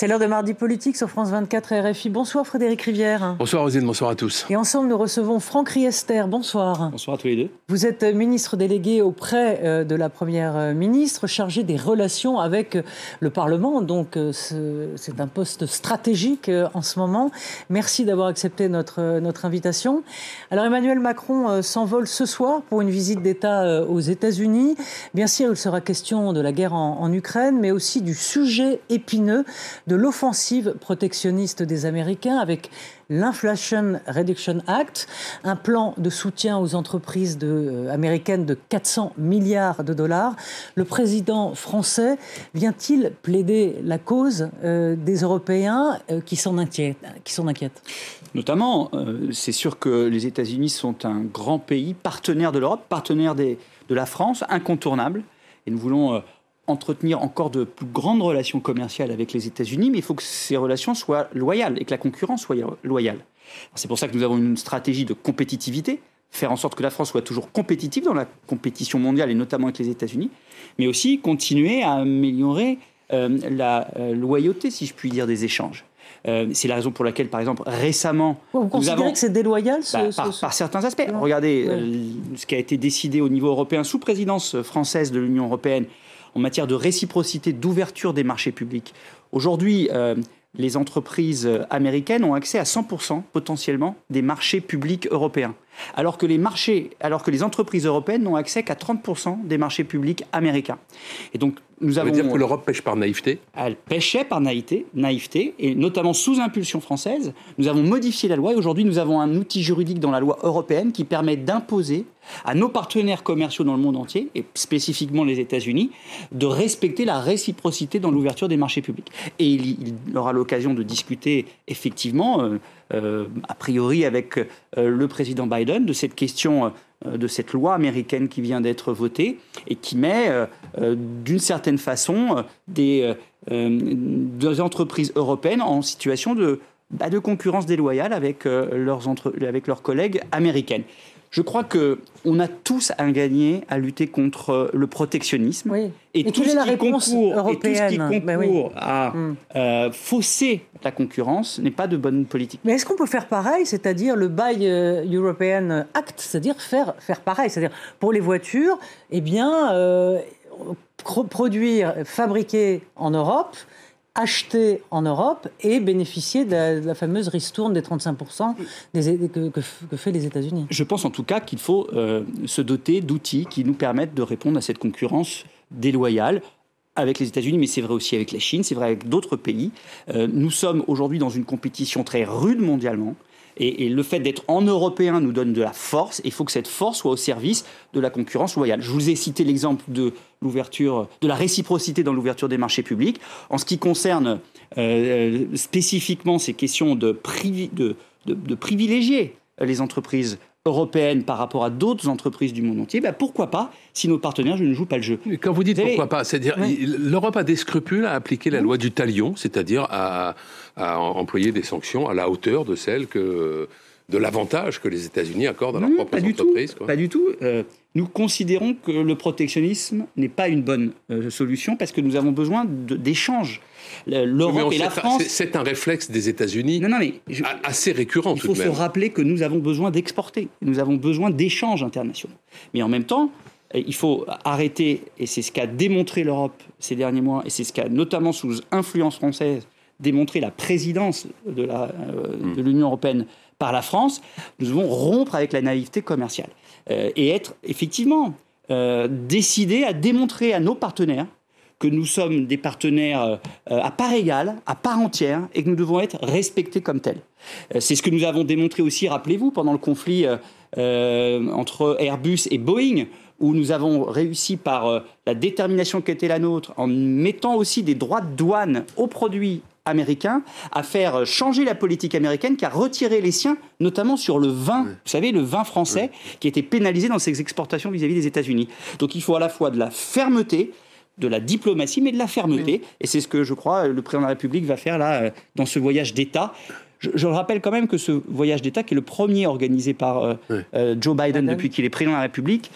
C'est l'heure de mardi politique sur France 24 et RFI. Bonsoir Frédéric Rivière. Bonsoir Rosine, bonsoir à tous. Et ensemble, nous recevons Franck Riester. Bonsoir. Bonsoir à tous les deux. Vous êtes ministre délégué auprès euh, de la Première euh, ministre, chargé des relations avec euh, le Parlement. Donc, c'est un poste stratégique en ce moment. Merci d'avoir accepté notre, notre invitation. Alors, Emmanuel Macron s'envole ce soir pour une visite d'État aux États-Unis. Bien sûr, il sera question de la guerre en, en Ukraine, mais aussi du sujet épineux de l'offensive protectionniste des Américains avec l'Inflation Reduction Act, un plan de soutien aux entreprises de, euh, américaines de 400 milliards de dollars. Le président français vient-il plaider la cause euh, des Européens euh, qui s'en inquiètent, Notamment, c'est sûr que les États-Unis sont un grand pays, partenaire de l'Europe, partenaire de la France, incontournable. Et nous voulons entretenir encore de plus grandes relations commerciales avec les États-Unis, mais il faut que ces relations soient loyales et que la concurrence soit loyale. C'est pour ça que nous avons une stratégie de compétitivité, faire en sorte que la France soit toujours compétitive dans la compétition mondiale et notamment avec les États-Unis, mais aussi continuer à améliorer euh, la euh, loyauté, si je puis dire, des échanges. Euh, c'est la raison pour laquelle, par exemple, récemment, vous considérez que c'est déloyal bah, par, certains aspects. Regardez ce qui a été décidé au niveau européen sous présidence française de l'Union européenne en matière de réciprocité, d'ouverture des marchés publics. Aujourd'hui, euh, les entreprises américaines ont accès à 100% potentiellement des marchés publics européens, alors que les marchés, alors que les entreprises européennes n'ont accès qu'à 30% des marchés publics américains. Et donc nous avons. Ça veut dire que l'Europe pêche par naïveté Elle pêchait par naïveté, naïveté, et notamment sous impulsion française. Nous avons modifié la loi et aujourd'hui nous avons un outil juridique dans la loi européenne qui permet d'imposer à nos partenaires commerciaux dans le monde entier, et spécifiquement les États-Unis, de respecter la réciprocité dans l'ouverture des marchés publics. Et il, aura l'occasion de discuter effectivement, euh, euh, a priori avec euh, le président Biden, de cette question de cette loi américaine qui vient d'être votée et qui met d'une certaine façon des, entreprises européennes en situation de, bah, concurrence déloyale avec leurs collègues américaines. Je crois que on a tous à gagner à lutter contre le protectionnisme et, tout ce qui concourt, et, tout ce qui concourt à hmm. euh, fausser la concurrence n'est pas de bonne politique. Mais est-ce qu'on peut faire pareil, c'est-à-dire le Buy euh, European Act, c'est-à-dire faire faire pareil, c'est-à-dire pour les voitures, eh bien euh, produire, fabriquer en Europe acheter en Europe et bénéficier de la, fameuse ristourne des 35% des, que, que, fait les États-Unis. Je pense en tout cas qu'il faut euh, se doter d'outils qui nous permettent de répondre à cette concurrence déloyale avec les États-Unis, mais c'est vrai aussi avec la Chine, c'est vrai avec d'autres pays. Euh, nous sommes aujourd'hui dans une compétition très rude mondialement. Et, le fait d'être en européen nous donne de la force. Et il faut que cette force soit au service de la concurrence loyale. Je vous ai cité l'exemple de l'ouverture, de la réciprocité dans l'ouverture des marchés publics. En ce qui concerne euh, spécifiquement ces questions de privilégier les entreprises européenne par rapport à d'autres entreprises du monde entier, ben pourquoi pas si nos partenaires ne jouent pas le jeu. Quand vous dites pourquoi pas, c'est-à-dire l'Europe a des scrupules à appliquer la loi du talion, c'est-à-dire à, employer des sanctions à la hauteur de celles que de l'avantage que les États-Unis accordent à leurs propres pas entreprises. Pas du tout. Euh, nous considérons que le protectionnisme n'est pas une bonne euh, solution parce que nous avons besoin d'échanges. L'Europe et la France. C'est un réflexe des États-Unis assez récurrent. Il faut se rappeler que nous avons besoin d'exporter. Nous avons besoin d'échanges internationaux. Mais en même temps, euh, il faut arrêter, et c'est ce qu'a démontré l'Europe ces derniers mois, et c'est ce qu'a notamment sous influence française démontré la présidence de hmm. l'Union européenne par la France, nous devons rompre avec la naïveté commerciale euh, et être effectivement euh, décidés à démontrer à nos partenaires que nous sommes des partenaires euh, à part égale, à part entière, et que nous devons être respectés comme tels. C'est ce que nous avons démontré aussi, rappelez-vous, pendant le conflit entre Airbus et Boeing, où nous avons réussi par la détermination qui était la nôtre, en mettant aussi des droits de douane aux produits américain à faire changer la politique américaine qui a retiré les siens, notamment sur le vin, vous savez, le vin français, qui était pénalisé dans ses exportations vis-à-vis des États-Unis. Donc il faut à la fois de la fermeté, de la diplomatie, mais de la fermeté. Et c'est ce que je crois le président de la République va faire là euh, dans ce voyage d'État. Je, rappelle quand même que ce voyage d'État, qui est le premier organisé par euh, euh, Joe Biden depuis qu'il est président de la République,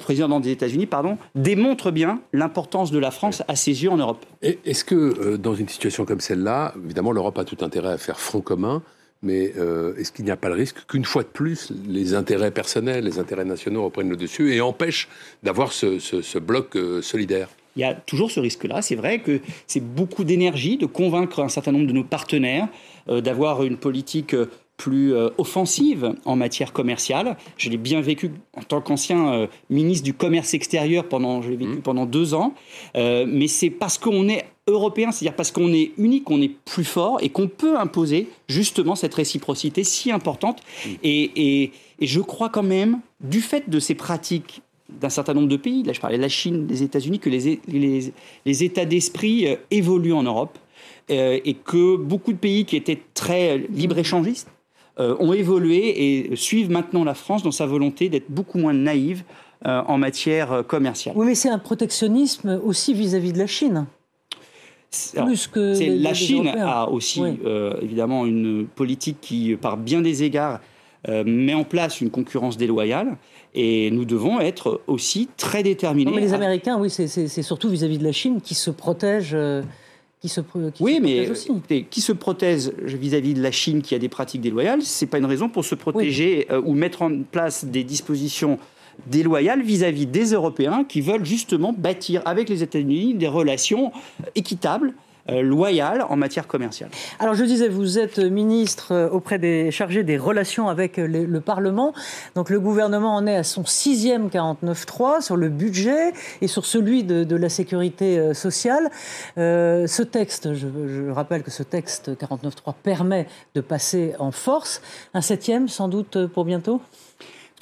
président des États-Unis, pardon, démontre bien l'importance de la France à ses yeux en Europe. Est-ce que dans une situation comme celle-là, évidemment, l'Europe a tout intérêt à faire front commun, mais est-ce qu'il n'y a pas le risque qu'une fois de plus, les intérêts personnels, les intérêts nationaux reprennent le dessus et empêchent d'avoir ce, bloc solidaire? Il y a toujours ce risque-là. C'est vrai que c'est beaucoup d'énergie de convaincre un certain nombre de nos partenaires euh, d'avoir une politique euh, plus euh, offensive en matière commerciale. Je l'ai bien vécu en tant qu'ancien ministre du commerce extérieur pendant, je l'ai vécu mmh. pendant deux ans. mais c'est parce qu'on est européen, c'est-à-dire parce qu'on est unique, qu'on est plus fort et qu'on peut imposer justement cette réciprocité si importante. Mmh. Et, et, et je crois quand même, du fait de ces pratiques d'un certain nombre de pays, là je parlais de la Chine, des États-Unis, que les, les, états d'esprit euh, évoluent en Europe euh, et que beaucoup de pays qui étaient très libre-échangistes euh, ont évolué et suivent maintenant la France dans sa volonté d'être beaucoup moins naïve en matière commerciale. Oui, mais c'est un protectionnisme aussi vis-à-vis de la Chine. Plus que la Chine a aussi évidemment une politique qui, par bien des égards, met en place une concurrence déloyale. Et nous devons être aussi très déterminés. mais les Américains, oui, c'est surtout vis-à-vis de la Chine qui se protègent. Qui se, qui oui, mais aussi. qui se protège vis-à-vis de la Chine qui a des pratiques déloyales, c'est pas une raison pour se protéger euh, ou mettre en place des dispositions déloyales vis-à-vis -vis des Européens qui veulent justement bâtir avec les États-Unis des relations équitables euh, loyale en matière commerciale. Alors je disais, vous êtes ministre euh, auprès des chargés des relations avec euh, le, Parlement. Donc le gouvernement en est à son sixième 49.3 sur le budget et sur celui de, la sécurité sociale. ce texte, je, rappelle que ce texte 49.3 permet de passer en force. Un septième sans doute pour bientôt?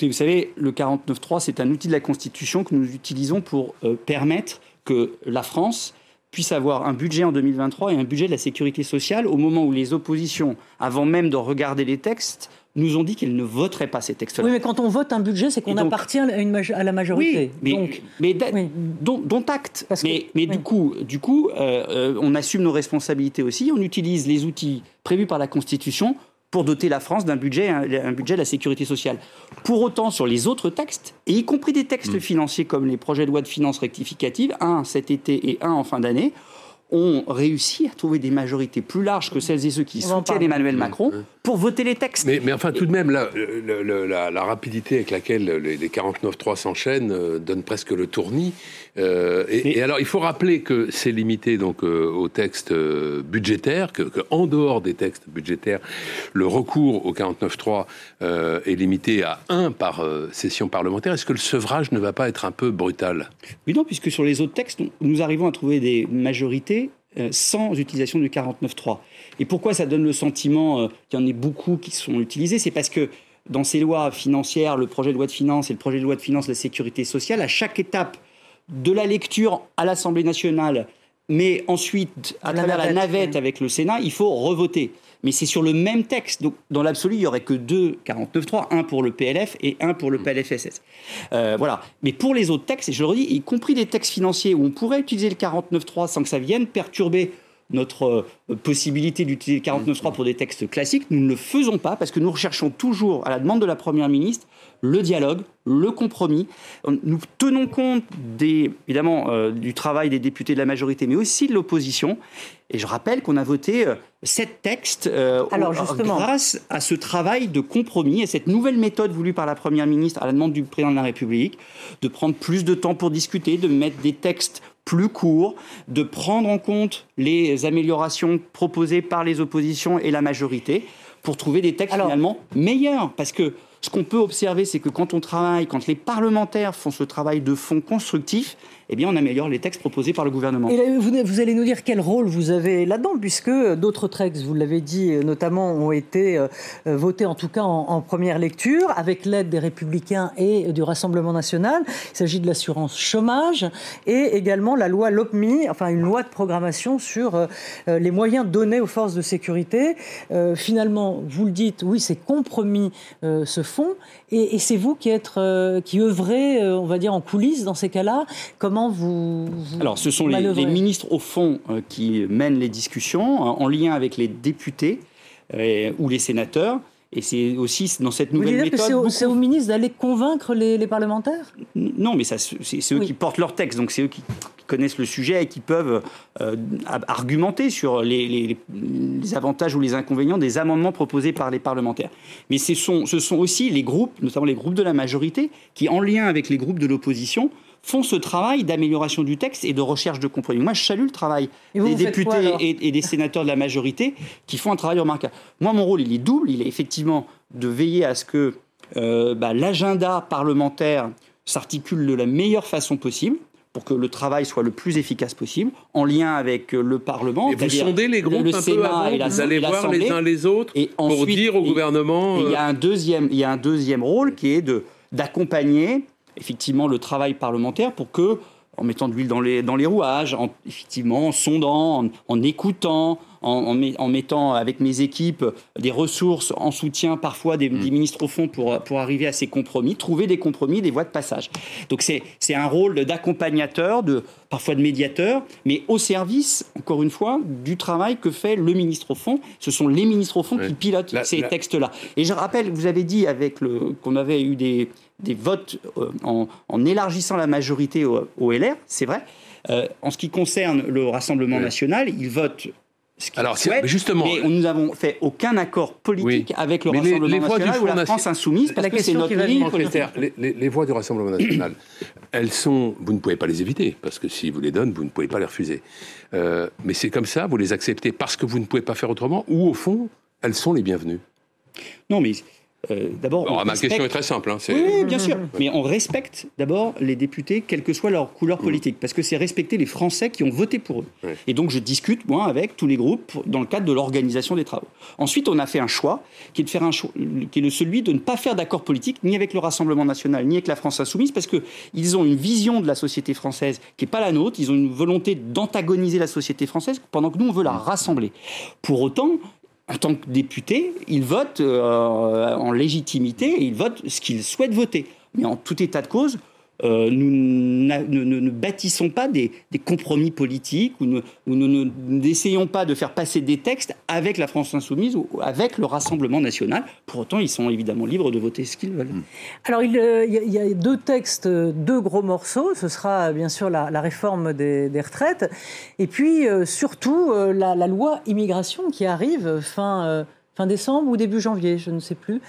Vous savez, le 49.3, c'est un outil de la Constitution que nous utilisons pour permettre que la France puisse avoir un budget en 2023 et un budget de la sécurité sociale au moment où les oppositions, avant même de regarder les textes, nous ont dit qu'elles ne voteraient pas ces textes-là. Oui, mais quand on vote un budget, c'est qu'on appartient à, une à, la majorité. Oui, mais, mais dont, acte. mais, mais du coup, du coup euh, euh, on assume nos responsabilités aussi. On utilise les outils prévus par la Constitution pour doter la France d'un budget, un, budget de la sécurité sociale. Pour autant, sur les autres textes, et y compris des textes mm. financiers comme les projets de loi de finances rectificatives, un cet été et un en fin d'année, ont réussi à trouver des majorités plus larges que celles et ceux qui soutiennent Emmanuel Macron pour voter les textes. Mais, mais enfin, tout de même, la, la, rapidité avec laquelle les, 49-3 s'enchaînent euh, donne presque le tournis. Euh, et, alors, il faut rappeler que c'est limité donc euh, aux textes budgétaires, que, en dehors des textes budgétaires, le recours au 49-3 est limité à un par session parlementaire. Est-ce que le sevrage ne va pas être un peu brutal? Oui, non, puisque sur les autres textes, nous arrivons à trouver des majorités sans utilisation du 49.3. Et pourquoi ça donne le sentiment euh, qu'il y en ait beaucoup qui sont utilisés? C'est parce que dans ces lois financières, le projet de loi de finances et le projet de loi de finances de la sécurité sociale, à chaque étape de la lecture à l'Assemblée nationale, mais ensuite à travers la navette avec le Sénat, il faut revoter. Mais c'est sur le même texte. Donc, dans l'absolu, il n'y aurait que deux 49.3, un pour le PLF et un pour le PLFSS. Euh, voilà. Mais pour les autres textes, et je le redis, y compris des textes financiers où on pourrait utiliser le 49.3 sans que ça vienne perturber notre euh, possibilité d'utiliser le 49.3 pour des textes classiques. Nous ne le faisons pas parce que nous recherchons toujours, à la demande de la Première ministre, le dialogue, le compromis. Nous tenons compte des, évidemment euh, du travail des députés de la majorité, mais aussi de l'opposition. Et je rappelle qu'on a voté euh, sept textes grâce à ce travail de compromis et cette nouvelle méthode voulue par la Première ministre à la demande du Président de la République, de prendre plus de temps pour discuter, de mettre des textes plus court, de prendre en compte les améliorations proposées par les oppositions et la majorité pour trouver des textes finalement meilleurs. Parce que ce qu'on peut observer, c'est que quand on travaille, quand les parlementaires font ce travail de fond constructif, eh bien, on améliore les textes proposés par le gouvernement. Vous, allez nous dire quel rôle vous avez là-dedans, puisque d'autres textes, vous l'avez dit, notamment, ont été euh, votés, en tout cas en, première lecture, avec l'aide des Républicains et du Rassemblement national. Il s'agit de l'assurance chômage et également la loi LOPMI, enfin une loi de programmation sur euh, les moyens donnés aux forces de sécurité. Euh, finalement, vous le dites, oui, ces compromis se font, et, et c'est vous qui œuvrez, on va dire, en coulisses dans ces cas-là. Vous, Alors, ce sont les, ministres au fond qui mènent les discussions en lien avec les députés ou les sénateurs. Et c'est aussi dans cette nouvelle Vous méthode. C'est, au, ministre d'aller convaincre les, parlementaires? Non, mais c'est, eux qui portent leur texte, donc c'est eux qui, connaissent le sujet et qui peuvent euh, argumenter sur les, avantages ou les inconvénients des amendements proposés par les parlementaires. Mais ce sont, ce sont aussi les groupes, notamment les groupes de la majorité, qui, en lien avec les groupes de l'opposition, font ce travail d'amélioration du texte et de recherche de compromis. Moi, je salue le travail des députés et, des sénateurs de la majorité qui font un travail remarquable. Moi, mon rôle, il est double. Il est effectivement de veiller à ce que euh, bah, l'agenda parlementaire s'articule de la meilleure façon possible pour que le travail soit le plus efficace possible, en lien avec euh, le Parlement. Et vous sondez les groupes un peu avant, et vous allez voir les uns les autres et pour dire au gouvernement... Il y, a euh, un deuxième, il y a un deuxième rôle qui est d'accompagner effectivement le travail parlementaire pour que, en mettant de l'huile dans les, dans les rouages, en, effectivement, en sondant, en, écoutant, en, en, mettant avec mes équipes des ressources en soutien parfois des, mm. ministres au fond pour, pour arriver à ces compromis, trouver des compromis, des voies de passage. Donc c'est un rôle d'accompagnateur, de, parfois de médiateur, mais au service, encore une fois, du travail que fait le ministre au fond. Ce sont les ministres au fond qui pilotent ces textes-là. Et je rappelle, vous avez dit avec qu'on avait eu des des votes euh, en, élargissant la majorité au, LR, c'est vrai. Euh, en ce qui concerne le Rassemblement national, ils votent ce qu'ils Alors, souhaitent, justement, mais nous n'avons fait aucun accord politique avec le Rassemblement national ou la France insoumise, parce que c'est notre ligne les, les, voix du Rassemblement national, elles sont, vous ne pouvez pas les éviter, parce que si vous les donnez, vous ne pouvez pas les refuser. Euh, mais c'est comme ça, vous les acceptez parce que vous ne pouvez pas faire autrement, ou au fond, elles sont les bienvenues. Non, mais euh, d'abord, ma question est très simple. Hein, oui, bien sûr. Mais on respecte d'abord les députés, quelle que soit leur couleur politique, parce que c'est respecter les Français qui ont voté pour eux. Et donc, je discute moi avec tous les groupes dans le cadre de l'organisation des travaux. Ensuite, on a fait un choix qui est de faire un choix, qui est celui de ne pas faire d'accord politique ni avec le Rassemblement national, ni avec la France insoumise, parce que ils ont une vision de la société française qui n'est pas la nôtre. Ils ont une volonté d'antagoniser la société française, pendant que nous on veut la rassembler. Pour autant, en tant que député, ils votent euh, en légitimité et ils votent ce qu'ils souhaitent voter. Mais en tout état de cause, euh, nous ne, bâtissons pas des, compromis politiques ou, nous n'essayons pas de faire passer des textes avec la France insoumise ou avec le Rassemblement national. Pour autant, ils sont évidemment libres de voter ce qu'ils veulent. Alors, il, euh, y a deux textes, deux gros morceaux. Ce sera bien sûr la, réforme des, retraites et puis euh, surtout la, la, loi immigration qui arrive fin fin décembre ou début janvier, je ne sais plus.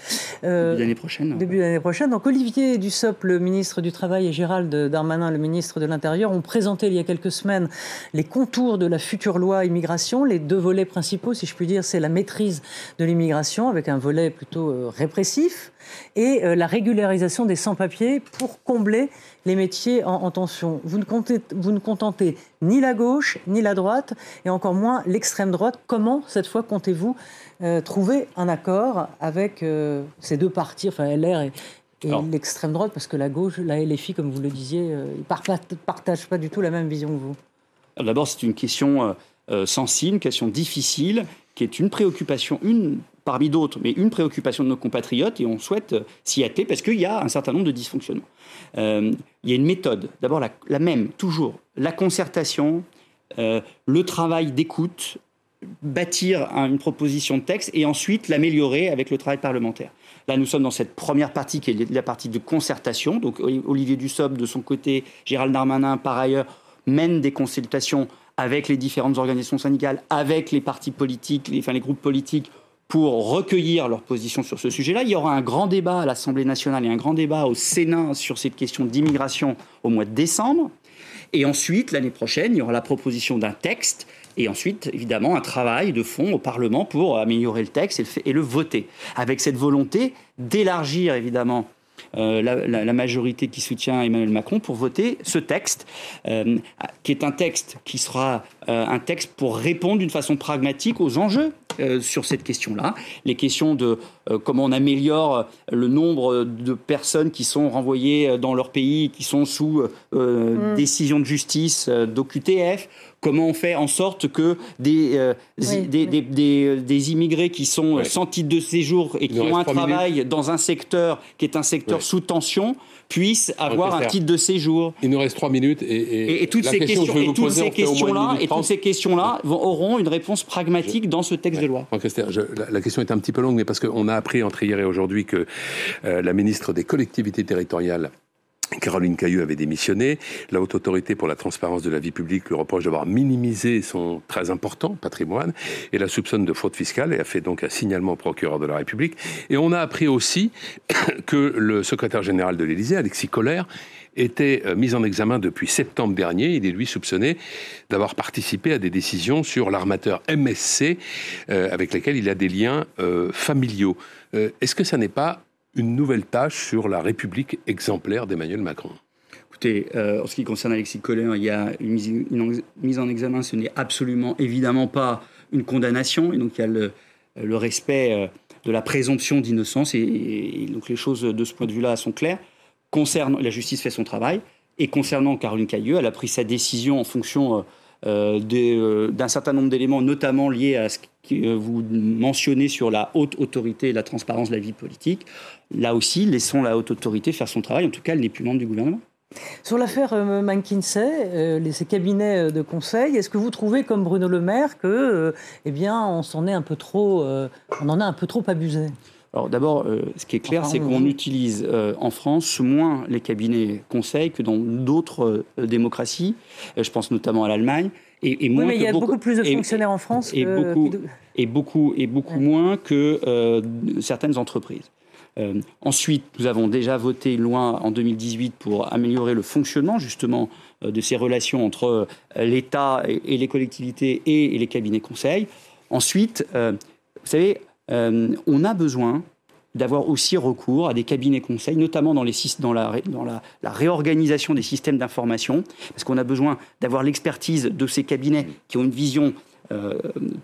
Euh, début l'année prochaine. Début l'année prochaine. Donc Olivier Dussopt, le ministre du Travail, et Gérald Darmanin, le ministre de l'Intérieur, ont présenté il y a quelques semaines les contours de la future loi immigration. Les deux volets principaux, si je puis dire, c'est la maîtrise de l'immigration, avec un volet plutôt euh, répressif, et euh, la régularisation des sans-papiers pour combler les métiers en, tension. Vous ne, comptez, vous ne contentez ni la gauche, ni la droite, et encore moins l'extrême droite. Comment, cette fois, comptez-vous euh, trouver un accord avec euh, ces deux partis, enfin LR et, l'extrême droite, parce que la gauche, la LFI, comme vous le disiez, ils ne partagent pas du tout la même vision que vous D'abord, c'est une question sensible, une question difficile, qui est une préoccupation, une parmi d'autres, mais une préoccupation de nos compatriotes et on souhaite euh, s'y atteler parce qu'il y a un certain nombre de dysfonctionnements. Euh, il y a une méthode, d'abord la, même, toujours, la concertation, euh, le travail d'écoute, bâtir une proposition de texte et ensuite l'améliorer avec le travail parlementaire. Là, nous sommes dans cette première partie qui est la partie de concertation. Donc, Olivier Dussopt, de son côté, Gérald Darmanin, par ailleurs, mène des consultations avec les différentes organisations syndicales, avec les partis politiques, les, groupes politiques, pour recueillir leur position sur ce sujet-là. Il y aura un grand débat à l'Assemblée nationale et un grand débat au Sénat sur cette question d'immigration au mois de décembre. Et ensuite, l'année prochaine, il y aura la proposition d'un texte et ensuite, évidemment, un travail de fond au Parlement pour améliorer le texte et le, voter. Avec cette volonté d'élargir, évidemment, euh, la, majorité qui soutient Emmanuel Macron pour voter ce texte, euh, qui est un texte qui sera un texte pour répondre d'une façon pragmatique aux enjeux sur cette question-là. Les questions de comment on améliore le nombre de personnes qui sont renvoyées dans leur pays, qui sont sous mm. décision de justice d'OQTF Comment on fait en sorte que des, euh, des, des, immigrés qui sont sans titre de séjour et qui ont un travail dans un secteur qui est un secteur sous tension puissent avoir un titre de séjour. Il nous reste trois minutes et, et, toutes ces questions, et toutes ces questions-là et toutes ces questions-là auront une réponse pragmatique dans ce texte de loi. la, question est un petit peu longue, mais parce qu'on a appris entre hier et aujourd'hui que euh, la ministre des collectivités territoriales Caroline Cailleux avait démissionné. La Haute Autorité pour la transparence de la vie publique lui reproche d'avoir minimisé son très important patrimoine et la soupçonne de fraude fiscale et a fait donc un signalement au procureur de la République. Et on a appris aussi que le secrétaire général de l'Élysée, Alexis Collère, était euh, mis en examen depuis septembre dernier. Il est lui soupçonné d'avoir participé à des décisions sur l'armateur MSC euh, avec lesquels il a des liens euh, familiaux. Est-ce que ça n'est pas une nouvelle tâche sur la République exemplaire d'Emmanuel Macron? Écoutez, en ce qui concerne Alexis Collin, il y a une mise, en examen, ce n'est absolument évidemment pas une condamnation, et donc il y a le, respect de la présomption d'innocence, et, donc les choses de ce point de vue-là sont claires. Concernant, la justice fait son travail, et concernant Caroline Cailleux, elle a pris sa décision en fonction euh, d'un certain nombre d'éléments, notamment liés à ce que vous mentionnez sur la haute autorité et la transparence de la vie politique. Là aussi, laissons la haute autorité faire son travail. En tout cas, elle n'est plus membre du gouvernement. Sur l'affaire euh, McKinsey, euh, ces cabinets euh, de conseil, est-ce que vous trouvez, comme Bruno Le Maire, que, en a un peu trop abusé? Alors d'abord, ce qui est clair, c'est qu'on utilise en France moins les cabinets conseils que dans d'autres démocraties. je pense notamment à l'Allemagne. Et, moins oui, mais il y a beaucoup, plus de fonctionnaires en France. Et beaucoup, et beaucoup, et beaucoup moins que certaines entreprises. Euh, ensuite, nous avons déjà voté une loi en 2018 pour améliorer le fonctionnement justement euh, de ces relations entre euh, l'État et, les collectivités et, les cabinets conseils. Ensuite, vous savez, on a besoin d'avoir aussi recours à des cabinets conseils, notamment dans, la, réorganisation des systèmes d'information, parce qu'on a besoin d'avoir l'expertise de ces cabinets qui ont une vision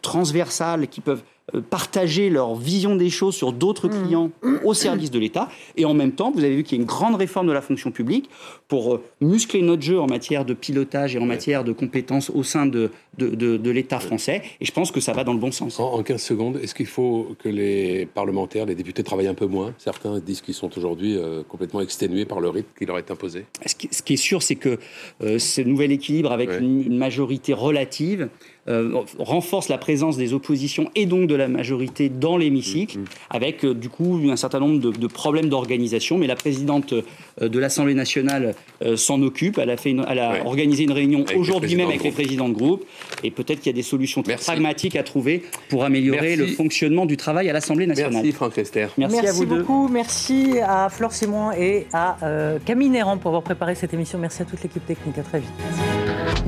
transversale, qui peuvent euh, partager leur vision des choses sur d'autres clients au service de l'État. Et en même temps, vous avez vu qu'il y a une grande réforme de la fonction publique pour euh, muscler notre jeu en matière de pilotage et en matière de compétences au sein de, de, l'État français. Et je pense que ça va dans le bon sens. En, 15 secondes, est-ce qu'il faut que les parlementaires, les députés travaillent un peu moins? Certains disent qu'ils sont aujourd'hui euh, complètement exténués par le rythme qui leur est imposé. Ce qui, est sûr, c'est que ce nouvel équilibre avec une, majorité relative renforce la présence des oppositions et donc de la majorité dans l'hémicycle, mm, mm. avec euh, du coup un certain nombre de, problèmes d'organisation. Mais la présidente euh, de l'Assemblée nationale euh, s'en occupe. Elle a, fait elle a organisé une réunion aujourd'hui même avec les présidents de groupe. Et peut-être qu'il y a des solutions pragmatiques à trouver pour améliorer le fonctionnement du travail à l'Assemblée nationale. Merci Franck Lester. Merci, à vous beaucoup. Merci à Flore Simon et à Camille Néran pour avoir préparé cette émission. Merci à toute l'équipe technique. À très vite.